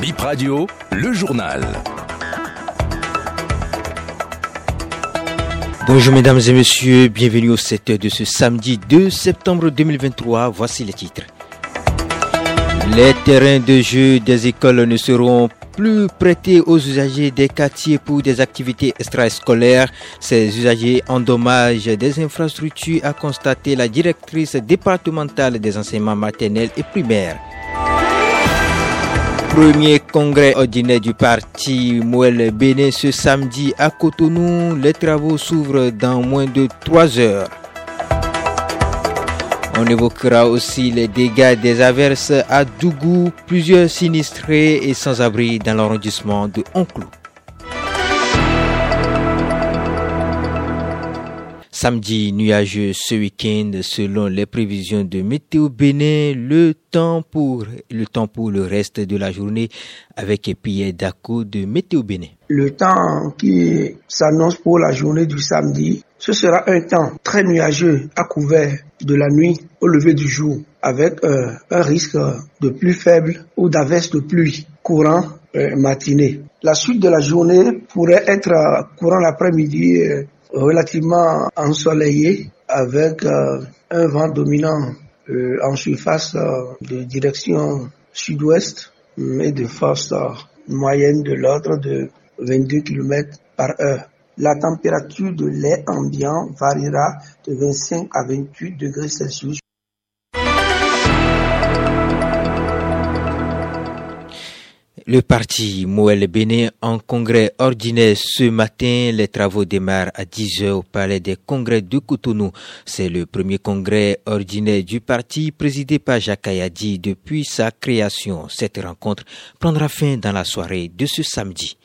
Bip Radio, le journal. Bonjour mesdames et messieurs, bienvenue au 7 de ce samedi 2 septembre 2023. Voici les titres. Les terrains de jeu des écoles ne seront plus prêtés aux usagers des quartiers pour des activités extrascolaires. Ces usagers endommagent des infrastructures, a constaté la directrice départementale des enseignements maternels et primaires. Premier congrès ordinaire du parti Mouel Bénin ce samedi à Cotonou. Les travaux s'ouvrent dans moins de trois heures. On évoquera aussi les dégâts des averses à Dougou, plusieurs sinistrés et sans-abri dans l'arrondissement de Onclou. Samedi nuageux ce week-end, selon les prévisions de Météo Bénin, le temps pour le temps pour le reste de la journée avec Pierre Daco de Météo Bénin. Le temps qui s'annonce pour la journée du samedi, ce sera un temps très nuageux à couvert de la nuit au lever du jour avec euh, un risque de plus faible ou d'averse de pluie courant euh, matinée. La suite de la journée pourrait être euh, courant l'après-midi relativement ensoleillé avec euh, un vent dominant euh, en surface euh, de direction sud-ouest et de force moyenne de l'ordre de 22 km par heure. La température de l'air ambiant variera de 25 à 28 degrés Celsius Le parti Moël Bénin en congrès ordinaire ce matin. Les travaux démarrent à 10 heures au palais des congrès de Cotonou. C'est le premier congrès ordinaire du parti présidé par Jacques Ayadi depuis sa création. Cette rencontre prendra fin dans la soirée de ce samedi.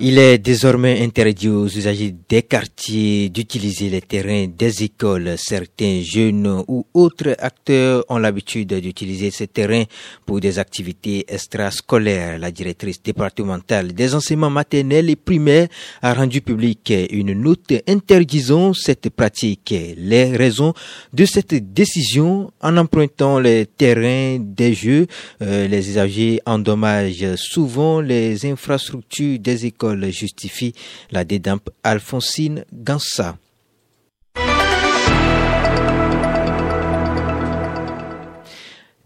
Il est désormais interdit aux usagers des quartiers d'utiliser les terrains des écoles. Certains jeunes ou autres acteurs ont l'habitude d'utiliser ces terrains pour des activités extrascolaires. La directrice départementale des enseignements maternels et primaires a rendu publique une note interdisant cette pratique. Les raisons de cette décision en empruntant les terrains des jeux, euh, les usagers endommagent souvent les infrastructures des écoles justifie la dédampe Alphonsine Gansa.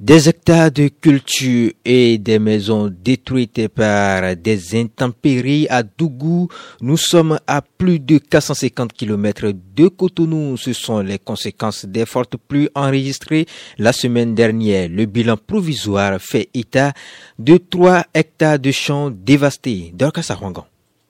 Des hectares de culture et des maisons détruites par des intempéries à Dougou. Nous sommes à plus de 450 km de Cotonou. Ce sont les conséquences des fortes pluies enregistrées la semaine dernière. Le bilan provisoire fait état de 3 hectares de champs dévastés. Dorcas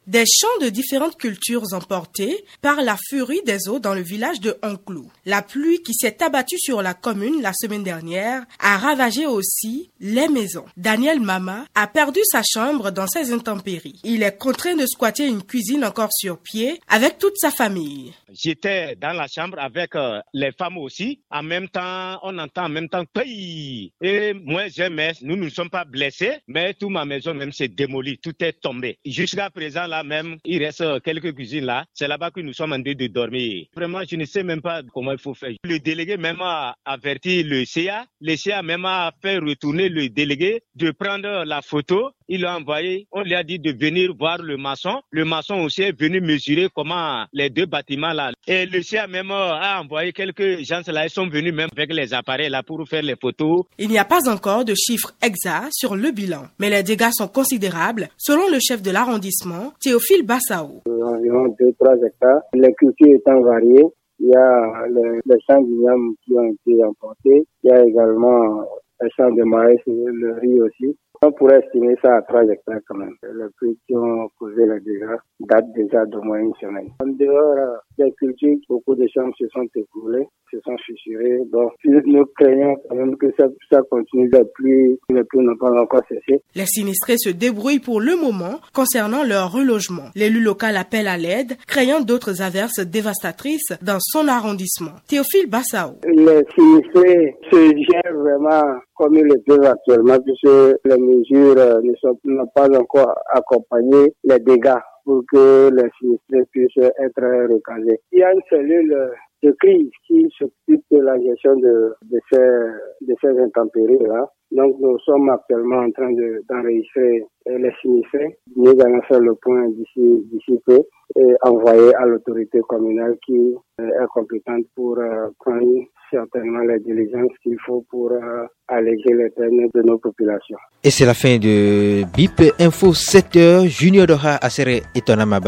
des champs de différentes cultures emportés par la furie des eaux dans le village de Onclou. La pluie qui s'est abattue sur la commune la semaine dernière a ravagé aussi les maisons. Daniel Mama a perdu sa chambre dans ces intempéries. Il est contraint de squatter une cuisine encore sur pied avec toute sa famille. J'étais dans la chambre avec euh, les femmes aussi. En même temps, on entend en même temps. Et moi, j'aimais, nous ne sommes pas blessés, mais toute ma maison même s'est démolie, tout est tombé. Jusqu'à présent, là même, il reste quelques cuisines là. C'est là-bas que nous sommes en train de dormir. Vraiment, je ne sais même pas comment il faut faire. Le délégué même a averti le CA. Le CA même a fait retourner le délégué de prendre la photo. Il l'a envoyé. On lui a dit de venir voir le maçon. Le maçon aussi est venu mesurer comment les deux bâtiments là. Et le CA même a envoyé quelques gens là. Ils sont venus même avec les appareils là pour faire les photos. Il n'y a pas encore de chiffres exacts sur le bilan, mais les dégâts sont considérables. Selon le chef de l'arrondissement, Théophile Bassao. Environ 2-3 hectares. Les cultures étant variées, il y a les, les champs d'ignames qui ont été emportés. Il y a également les champs de maïs le riz aussi. On pourrait estimer ça à 3 hectares quand même. Les pluies qui ont causé les dégâts datent déjà d'au moins une semaine. En dehors des cultures, beaucoup de champs se sont écoulés, se sont fissurés. Donc, nous craignons quand même que ça, ça continue. Les pluies, les pluies n'ont pas encore cessé. Les sinistrés se débrouillent pour le moment concernant leur relogement. L'élu local appelle à l'aide, craignant d'autres averses dévastatrices dans son arrondissement. Théophile Bassao. Les sinistrés se gèrent vraiment comme ils le peuvent actuellement, puisque les mesures euh, ne sont pas encore accompagné les dégâts pour que les sinistrés puissent être recasés. Il y a une cellule de crise qui s'occupe de la gestion de, de ces, de ces intempéries-là. Donc, nous sommes actuellement en train d'enregistrer les sinistrés. Nous allons faire le point d'ici, d'ici peu et envoyer à l'autorité communale qui est compétente pour euh, prendre certainement les diligences qu'il faut pour euh, alléger les peines de nos populations. Et c'est la fin de BIP Info 7h. Junior Doha Assere et Tonama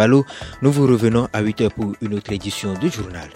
Nous vous revenons à 8h pour une autre édition du journal.